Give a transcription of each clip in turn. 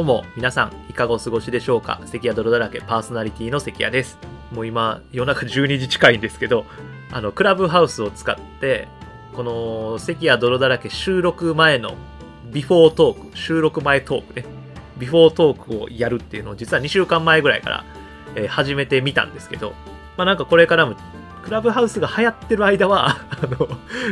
どうも、皆さん、いかがお過ごしでしょうか？関谷泥だらけパーソナリティの関谷です。もう今、夜中12時近いんですけど、あの、クラブハウスを使って、この関谷泥だらけ収録前のビフォートーク、収録前トークね、ビフォートークをやるっていうのを実は2週間前ぐらいから、えー始めてみたんですけど、まあなんかこれからもクラブハウスが流行ってる間は、あの、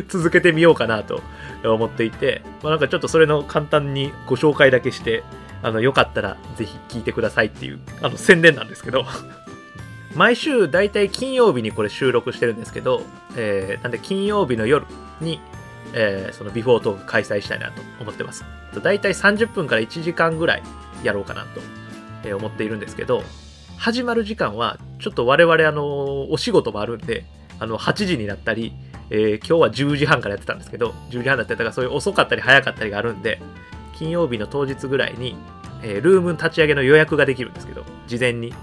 続けてみようかなと思っていて、まあなんかちょっとそれの簡単にご紹介だけして、あの、よかったらぜひ聞いてくださいっていう、あの、宣伝なんですけど、毎週だいたい金曜日にこれ収録してるんですけど、えーなんで金曜日の夜に、えーそのビフォートーク開催したいなと思ってます。だいたい30分から1時間ぐらいやろうかなと思っているんですけど、始まる時間はちょっと我々あの、お仕事もあるんで、あの、8時になったり、えー今日は10時半からやってたんですけど、10時半だったりとかそういう遅かったり早かったりがあるんで、金曜日の当日ぐらいに、えールーム立ち上げの予約ができるんですけど、事前に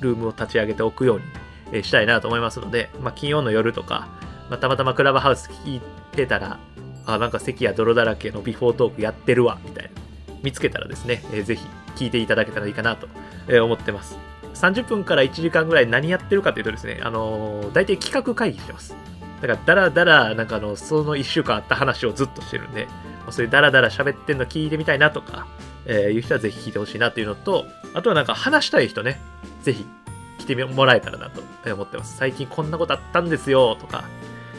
ルームを立ち上げておくように、えーしたいなと思いますので、まあ、金曜の夜とか、まあ、たまたまクラブハウス聞いてたら、あ、なんか席や泥だらけのビフォートークやってるわ、みたいな。見つけたらですね、えーぜひ聞いていただけたらいいかなと、え思ってます。30分から1時間ぐらい何やってるかというとですね、あのー大体企画会議してます。だから、だらだら、なんかあの、その1週間あった話をずっとしてるんで、まあそういうだらだら喋ってんの聞いてみたいなとか、えーいう人はぜひ聞いてほしいなっていうのと、あとはなんか話したい人ね、ぜひ来てもらえたらなと思ってます。最近こんなことあったんですよとか、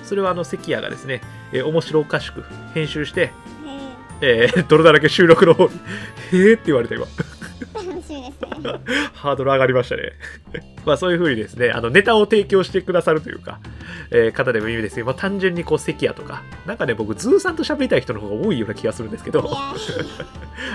それはあの関谷がですね、えー面白おかしく編集して、えー、泥だらけ収録の方に、へーって言われた今。ハードル上がりましたね。まあそういう風にですね、あのネタを提供してくださるというか、えー方でもいいですけど、まあ単純にこう関谷とか、なんかね、僕、ズーさんと喋りたい人の方が多いような気がするんですけど、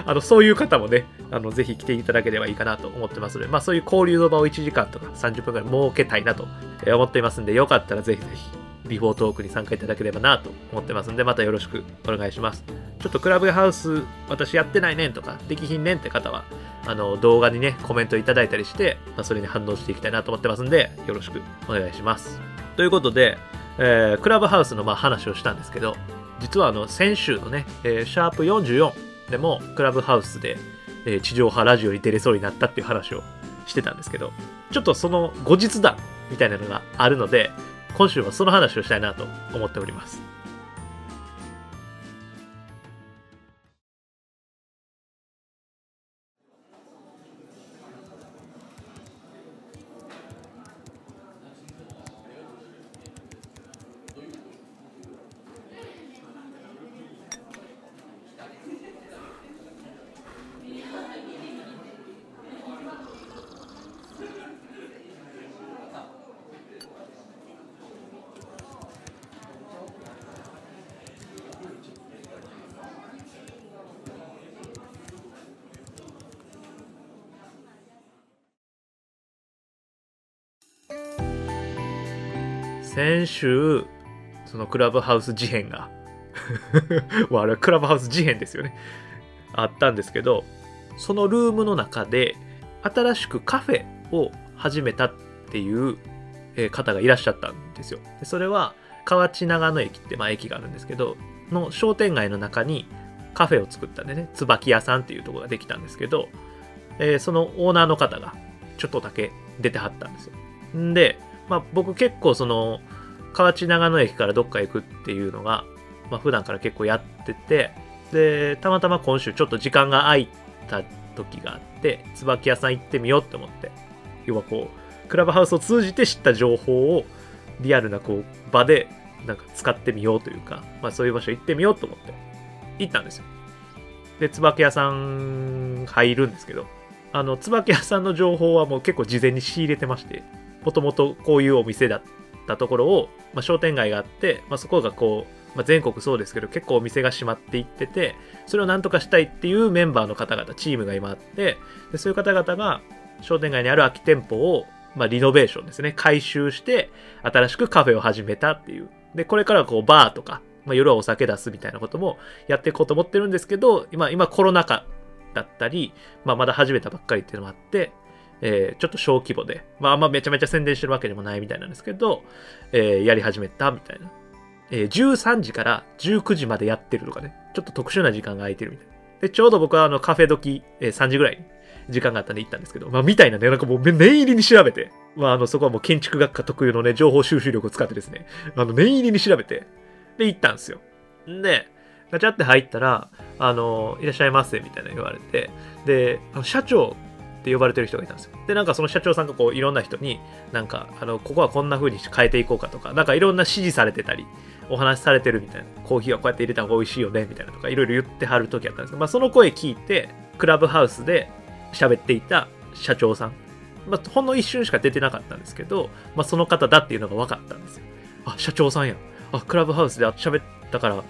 あのそういう方もね、あのぜひ来ていただければいいかなと思ってますので、まあそういう交流の場を1時間とか30分ぐらい設けたいなとえー思っていますんで、よかったらぜひぜひ、ビフォートークに参加いただければなと思ってますんで、またよろしくお願いします。ちょっとクラブハウス、私やってないねんとか、できひんねんって方は、あの動画にね、コメントいただいたりして、まあ、それに反応していきたいなと思ってますんで、よろしくお願いします。ということで、えークラブハウスのまあ話をしたんですけど、実はあの先週のね、えーシャープ44でもクラブハウスで、えー地上波ラジオに出れそうになったっていう話をしてたんですけど、ちょっとその後日談みたいなのがあるので、今週はその話をしたいなと思っております。先週、そのクラブハウス事変が、あれはクラブハウス事変ですよね。あったんですけど、そのルームの中で、新しくカフェを始めたっていう方がいらっしゃったんですよ。でそれは、河内長野駅って、まあ、駅があるんですけど、の商店街の中にカフェを作ったんでね、椿屋さんっていうところができたんですけど、えーそのオーナーの方がちょっとだけ出てはったんですよ。んで、まあ、僕結構その河内長野駅からどっか行くっていうのが、まあ、普段から結構やっててでたまたま今週ちょっと時間が空いた時があって椿屋さん行ってみようって思って要はこうクラブハウスを通じて知った情報をリアルなこう場でなんか使ってみようというか、まあ、そういう場所行ってみようと思って行ったんですよ。で椿屋さん入るんですけどあの椿屋さんの情報はもう結構事前に仕入れてましてもともとこういうお店だったところを、まあ、商店街があって、まあ、そこがこう、まあ、全国そうですけど結構お店が閉まっていっててそれをなんとかしたいっていうメンバーの方々チームが今あってでそういう方々が商店街にある空き店舗を、まあ、リノベーションですね改修して新しくカフェを始めたっていう。でこれからはこうバーとか、まあ、夜はお酒出すみたいなこともやっていこうと思ってるんですけど今今コロナ禍だったり、まあ、まだ始めたばっかりっていうのもあってえーちょっと小規模で、まあ、あんまめちゃめちゃ宣伝してるわけでもないみたいなんですけど、えーやり始めたみたいな。えー13時から19時までやってるとかね、ちょっと特殊な時間が空いてるみたいな。で、ちょうど僕はあのカフェ時、えー3時ぐらい時間があったんで行ったんですけど、まあみたいなね、なんかもう念入りに調べて、まああのそこはもう建築学科特有のね、情報収集力を使ってですね、あの念入りに調べて、で行ったんですよ。んで、ガチャって入ったら、あの、いらっしゃいませ、みたいな言われて、で、あの社長って呼ばれてる人がいたんですよ。で、なんかその社長さんがこう、いろんな人に、なんか、あの、ここはこんな風に変えていこうかとか、なんかいろんな指示されてたり、お話しされてるみたいな、コーヒーはこうやって入れた方が美味しいよね、みたいなとか、いろいろ言ってはる時あったんですけど、まあその声聞いて、クラブハウスで喋っていた社長さん、まあほんの一瞬しか出てなかったんですけど、まあその方だっていうのが分かったんですよ。あ、社長さんや。あ、クラブハウスで喋ったから、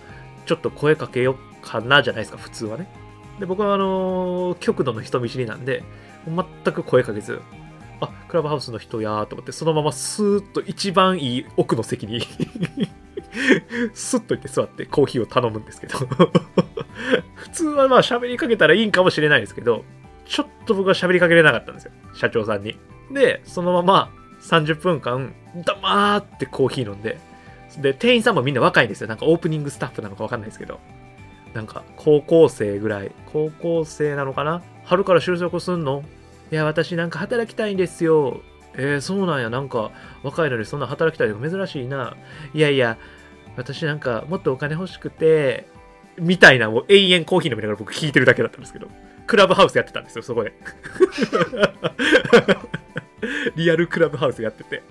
ちょっと声かけようかなじゃないですか、普通はね。で、僕はあのー極度の人見知りなんで、全く声かけず、あ、クラブハウスの人やーと思って、そのままスーッと一番いい奥の席に スッと行って座ってコーヒーを頼むんですけど 普通はまあ喋りかけたらいいんかもしれないですけど、ちょっと僕は喋りかけれなかったんですよ。社長さんに。で、そのまま30分間、黙ってコーヒー飲んで、で、店員さんもみんな若いんですよ。なんかオープニングスタッフなのかわかんないですけど。なんか高校生ぐらい。高校生なのかな？春から就職すんの？いや、私なんか働きたいんですよ。えー、そうなんや。なんか若いのにそんな働きたいの珍しいな。いやいや、私なんかもっとお金欲しくて、みたいなもう永遠コーヒー飲みながら僕聞いてるだけだったんですけど。クラブハウスやってたんですよ、そこで。リアルクラブハウスやってて。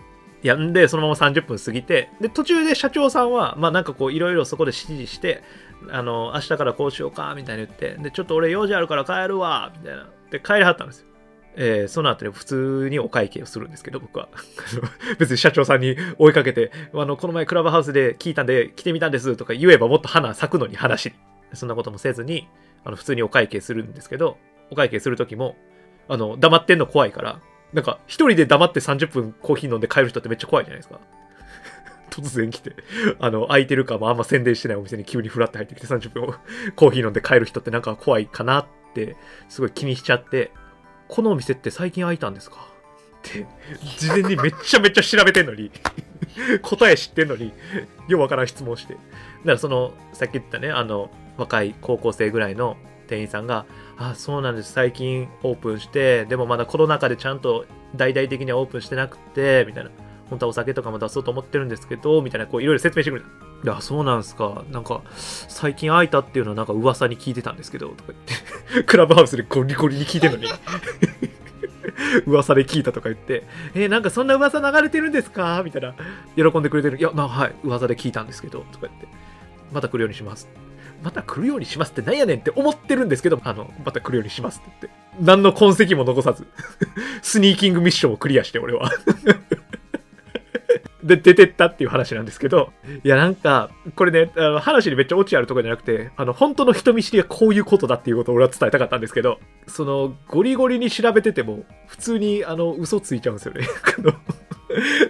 や、んで、そのまま30分過ぎて、で、途中で社長さんは、まあなんかこう、いろいろそこで指示して、あの、明日からこうしようか、みたいに言って、で、ちょっと俺用事あるから帰るわ、みたいな。で、帰りはったんですよ。えーその後に普通にお会計をするんですけど、僕は。別に社長さんに追いかけて、あの、この前クラブハウスで聞いたんで来てみたんですとか言えばもっと花咲くのに話に。そんなこともせずに、あの、普通にお会計するんですけど、お会計するときも、あの、黙ってんの怖いから、なんか、一人で黙って30分コーヒー飲んで帰る人ってめっちゃ怖いじゃないですか。突然来て、あの、空いてるかもあんま宣伝してないお店に急にフラって入ってきて30分コーヒー飲んで帰る人ってなんか怖いかなって、すごい気にしちゃって、このお店って最近開いたんですか？って、事前にめっちゃめっちゃ調べてんのに、答え知ってんのに、ようわからん質問して。だからその、さっき言ったね、あの、若い高校生ぐらいの店員さんが、あ、そうなんです、最近オープンして、でもまだコロナ禍でちゃんと大々的にはオープンしてなくて、みたいな。本当はお酒とかも出そうと思ってるんですけど、みたいな、こういろいろ説明してくれた。いや、そうなんすか。なんか、最近開いたっていうのはなんか噂に聞いてたんですけど、とか言って、クラブハウスでゴリゴリに聞いてるのに。噂で聞いたとか言って、えーなんかそんな噂流れてるんですか？みたいな、喜んでくれてる。いや、まあはい、噂で聞いたんですけど、とか言って、また来るようにします。また来るようにしますってなんやねんって思ってるんですけど、あの、また来るようにしますって言って。何の痕跡も残さず、スニーキングミッションをクリアして、俺は。で、出てったっていう話なんですけど、いや、なんか、これね、あの話にめっちゃオチあるとかじゃなくて、あの、本当の人見知りはこういうことだっていうことを俺は伝えたかったんですけど、その、ゴリゴリに調べてても、普通に、あの、嘘ついちゃうんですよね。あの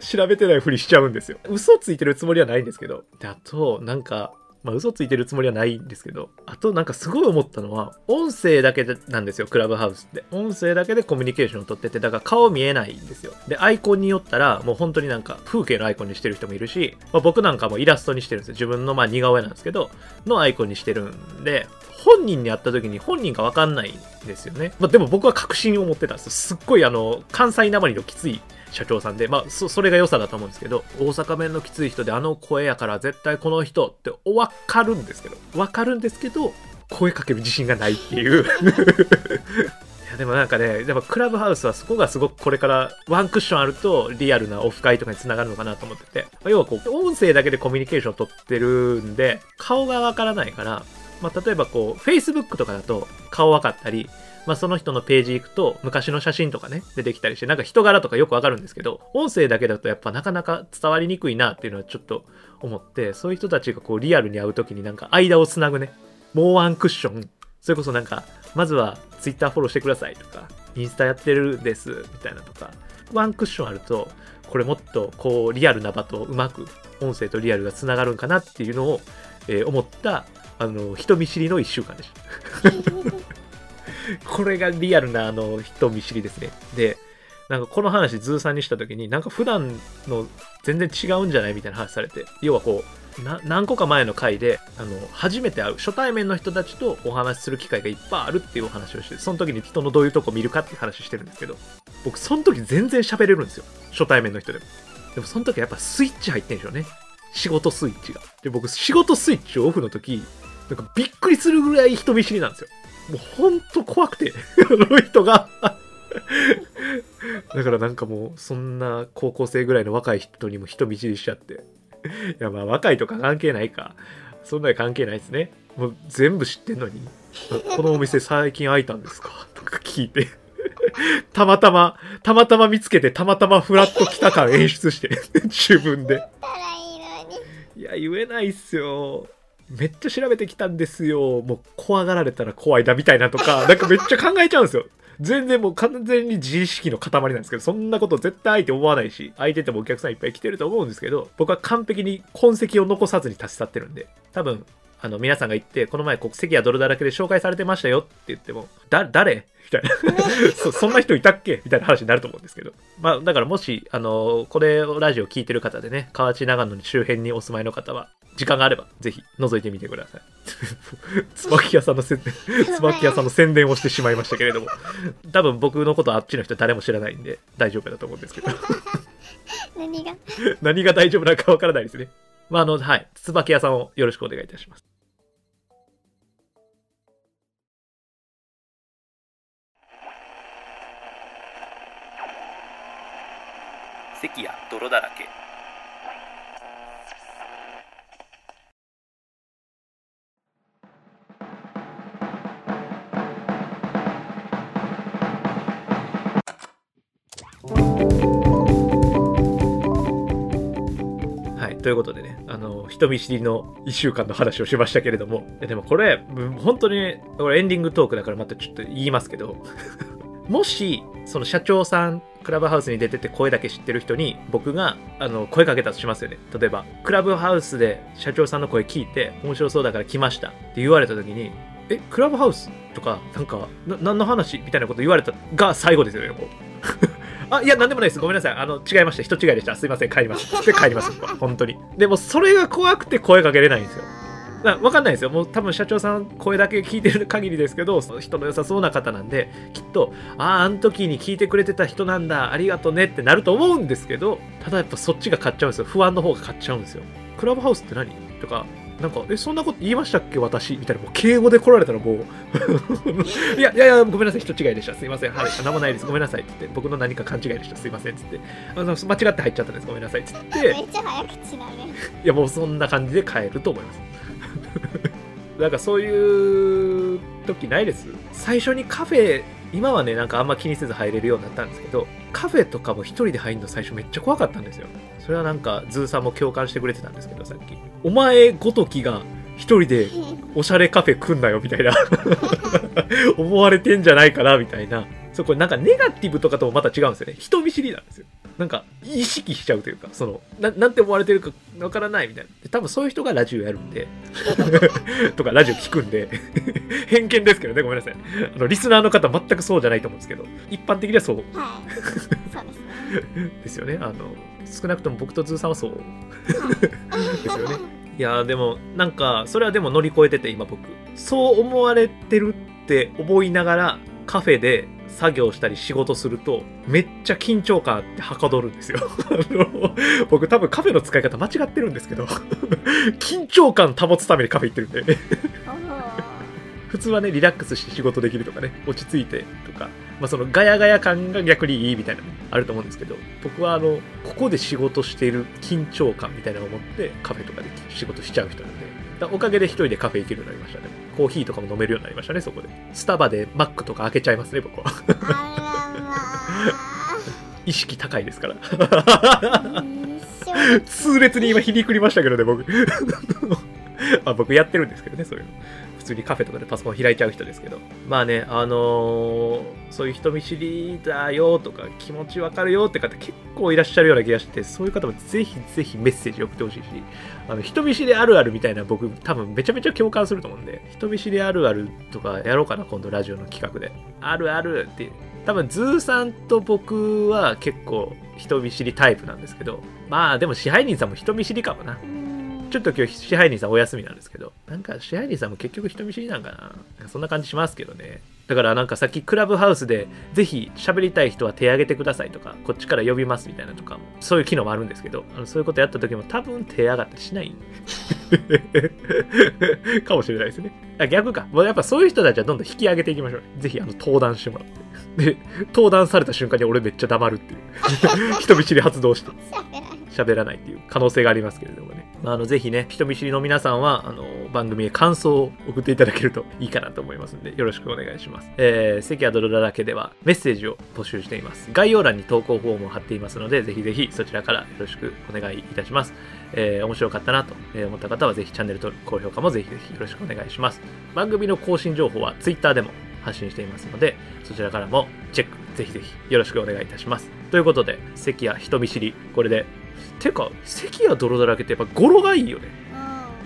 調べてないふりしちゃうんですよ。嘘ついてるつもりはないんですけど。で、あと、なんか、まあ嘘ついてるつもりはないんですけど、あとなんかすごい思ったのは、音声だけでなんですよ、クラブハウスって。音声だけでコミュニケーションを取ってて、だから顔見えないんですよ。で、アイコンによったら、もう本当になんか風景のアイコンにしてる人もいるし、まあ、僕なんかもイラストにしてるんですよ。自分のまあ似顔絵なんですけど、のアイコンにしてるんで、本人に会った時に本人がわかんないんですよね。まあ、でも僕は確信を持ってたんですよ。すっごいあの、関西なまりのきつい社長さんで、まあ、そ、それが良さだと思うんですけど、大阪弁のきつい人であの声やから絶対この人ってわかるんですけど、わかるんですけど、声かける自信がないっていう。いやでもなんかね、やっぱクラブハウスはそこがすごくこれからワンクッションあるとリアルなオフ会とかにつながるのかなと思ってて、ま要はこう、音声だけでコミュニケーションを取ってるんで、顔がわからないから、まあ例えばこう、Facebook とかだと顔わかったり、まあその人のページ行くと昔の写真とかね、出てきたりして、なんか人柄とかよくわかるんですけど、音声だけだとやっぱなかなか伝わりにくいなっていうのはちょっと思って、そういう人たちがこうリアルに会う時になんか間をつなぐね、もうワンクッション、それこそなんか、まずは Twitter フォローしてくださいとか、インスタやってるですみたいなとか、ワンクッションあると、これもっとこうリアルな場とうまく音声とリアルがつながるんかなっていうのを、えー思った、あの、人見知りの1週間でした。これがリアルなあの人見知りですね。で、なんかこの話ズーさんにした時になんか普段の全然違うんじゃないみたいな話されて要はこうな何個か前の回であの初めて会う初対面の人たちとお話しする機会がいっぱいあるっていうお話をしてその時に人のどういうとこ見るかっていう話してるんですけど僕その時全然喋れるんですよ初対面の人でもでもその時やっぱスイッチ入ってんでしょうね仕事スイッチがで僕仕事スイッチオフの時なんかびっくりするぐらい人見知りなんですよ。もうほんと怖くてあの人が。だからなんかもうそんな高校生ぐらいの若い人にも人見知りしちゃって。いやまあ若いとか関係ないか。そんなに関係ないですね。もう全部知ってんのに。このお店最近開いたんですか？とか聞いて。たまたまたまたま見つけてたまたまフラッと来た感演出して。自分で。いや言えないっすよめっちゃ調べてきたんですよ。もう怖がられたら怖いだみたいなとか なんかめっちゃ考えちゃうんですよ。全然もう完全に自意識の塊なんですけど、そんなこと絶対相手思わないし、相手ってもお客さんいっぱい来てると思うんですけど、僕は完璧に痕跡を残さずに立ち去ってるんで、多分、あの、皆さんが言って、この前、国籍は泥だらけで紹介されてましたよって言っても、だ、誰みたいな そ。そんな人いたっけ？みたいな話になると思うんですけど。まあ、だからもし、あの、これをラジオ聞いてる方でね、河内長野に周辺にお住まいの方は、時間があれば、ぜひ覗いてみてください。椿屋さんの宣伝、椿屋さんの宣伝をしてしまいましたけれども、多分僕のことあっちの人誰も知らないんで大丈夫だと思うんですけど。何が？何が大丈夫なのかわからないですね。まあ、あの、はい。椿屋さんをよろしくお願いいたします。関や泥だらけ。はい、ということでね、あの、人見知りの1週間の話をしましたけれども、でもこれ、本当に、これエンディングトークだからまたちょっと言いますけど、もし、その社長さん、クラブハウスに出てて声だけ知ってる人に、僕が、あの、声かけたとしますよね。例えば、クラブハウスで社長さんの声聞いて、面白そうだから来ましたって言われた時に、え、クラブハウスとか、なんか、な、何の話みたいなこと言われたが最後ですよね、もう。あ、いや、なんでもないです。ごめんなさい。あの、違いました。人違いでした。すいません。帰ります。で、帰ります。本当に。でも、それが怖くて声かけれないんですよ。だわかんないですよ。もう多分社長さん声だけ聞いてる限りですけど、人の良さそうな方なんで、きっと、ああ、あの時に聞いてくれてた人なんだ、ありがとねってなると思うんですけど、ただやっぱそっちが買っちゃうんですよ。不安の方が買っちゃうんですよ。クラブハウスって何？とか、なんか、え、そんなこと言いましたっけ？私？みたいな、もう敬語で来られたらもう いや、いやいや、ごめんなさい、人違いでした。すいません。はい、何もないです。ごめんなさい。って言って、僕の何か勘違いでした。すいません。つって、あの間違って入っちゃったんです。ごめんなさい。つって、めっちゃ早口だね。いや、もうそんな感じで帰ると思います。なんかそういう時ないです？最初にカフェ今はねなんかあんま気にせず入れるようになったんですけどカフェとかも一人で入るの最初めっちゃ怖かったんですよ。それはなんかズーさんも共感してくれてたんですけどさっき。お前ごときが一人で おしゃれカフェ来んなよみたいな。思われてんじゃないかなみたいなそうこれなんかネガティブとかともまた違うんですよね。人見知りなんですよ。なんか意識しちゃうというかそのななんて思われてるかわからないみたいな。多分そういう人がラジオやるんで とかラジオ聞くんで 偏見ですけどねごめんなさい。あのリスナーの方全くそうじゃないと思うんですけど一般的にはそう。はい。そうですね。ですよね。あの少なくとも僕とズーさんはそう。ですよね。いやーでもなんかそれはでも乗り越えてて今僕。そう思われてるって思いながらカフェで作業したり仕事するとめっちゃ緊張感あってはかどるんですよ。あ の僕多分カフェの使い方間違ってるんですけど 緊張感保つためにカフェ行ってるんで。普通はねリラックスして仕事できるとかね落ち着いてとか、まあ、そのガヤガヤ感が逆にいいみたいなのあると思うんですけど僕はあのここで仕事している緊張感みたいなのを持ってカフェとかで仕事しちゃう人なんでだおかげで一人でカフェ行けるようになりましたね。コーヒーとかも飲めるようになりましたねそこで。スタバでマックとか開けちゃいますね僕は。意識高いですから。痛烈に今皮肉りましたけどね僕。ま あ僕やってるんですけどねそういうの普通にカフェとかでパソコン開いちゃう人ですけど。まあねあのーそういう人見知りだよとか気持ちわかるよって方結構いらっしゃるような気がしてそういう方もぜひぜひメッセージ送ってほしいし。あの人見知りあるあるみたいな僕多分めちゃめちゃ共感すると思うんで。人見知りあるあるとかやろうかな今度ラジオの企画で。あるあるって多分ズーさんと僕は結構人見知りタイプなんですけど。まあでも支配人さんも人見知りかもな。ちょっと今日支配人さんお休みなんですけどなんか支配人さんも結局人見知りなんかな？そんな感じしますけどね。だからなんかさっきクラブハウスでぜひ喋りたい人は手挙げてくださいとかこっちから呼びますみたいなとかもそういう機能もあるんですけどあのそういうことやった時も多分手上がったりしない。かもしれないですね。あ逆か。もうやっぱそういう人たちはどんどん引き上げていきましょう。ぜひあの登壇してもらって。で登壇された瞬間に俺めっちゃ黙るっていう。人見知り発動して。喋らない。喋らないっていう可能性がありますけれどもね。あ、のぜひね、人見知りの皆さんは、あの、番組へ感想を送っていただけるといいかなと思いますので、よろしくお願いします。えー、関谷泥だらけではメッセージを募集しています。概要欄に投稿フォームを貼っていますので、ぜひぜひそちらからよろしくお願いいたします。えー面白かったなと思った方は、ぜひチャンネル登録、高評価もぜひぜひよろしくお願いします。番組の更新情報は Twitter でも発信していますので、そちらからもチェック、ぜひぜひよろしくお願いいたします。ということで、関谷人見知り、これで、てか、関谷泥だらけってやっぱ語呂がいいよね。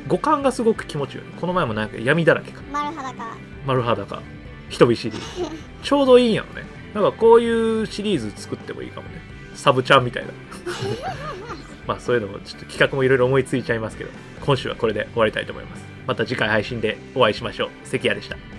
う五感がすごく気持ちいいよね。この前もなんか闇だらけか。ん丸裸丸裸。人見知り。ちょうどいいんやろね。なんかこういうシリーズ作ってもいいかもね。サブちゃんみたいな。まあそういうのもちょっと企画もいろいろ思いついちゃいますけど、今週はこれで終わりたいと思います。また次回配信でお会いしましょう。関谷でした。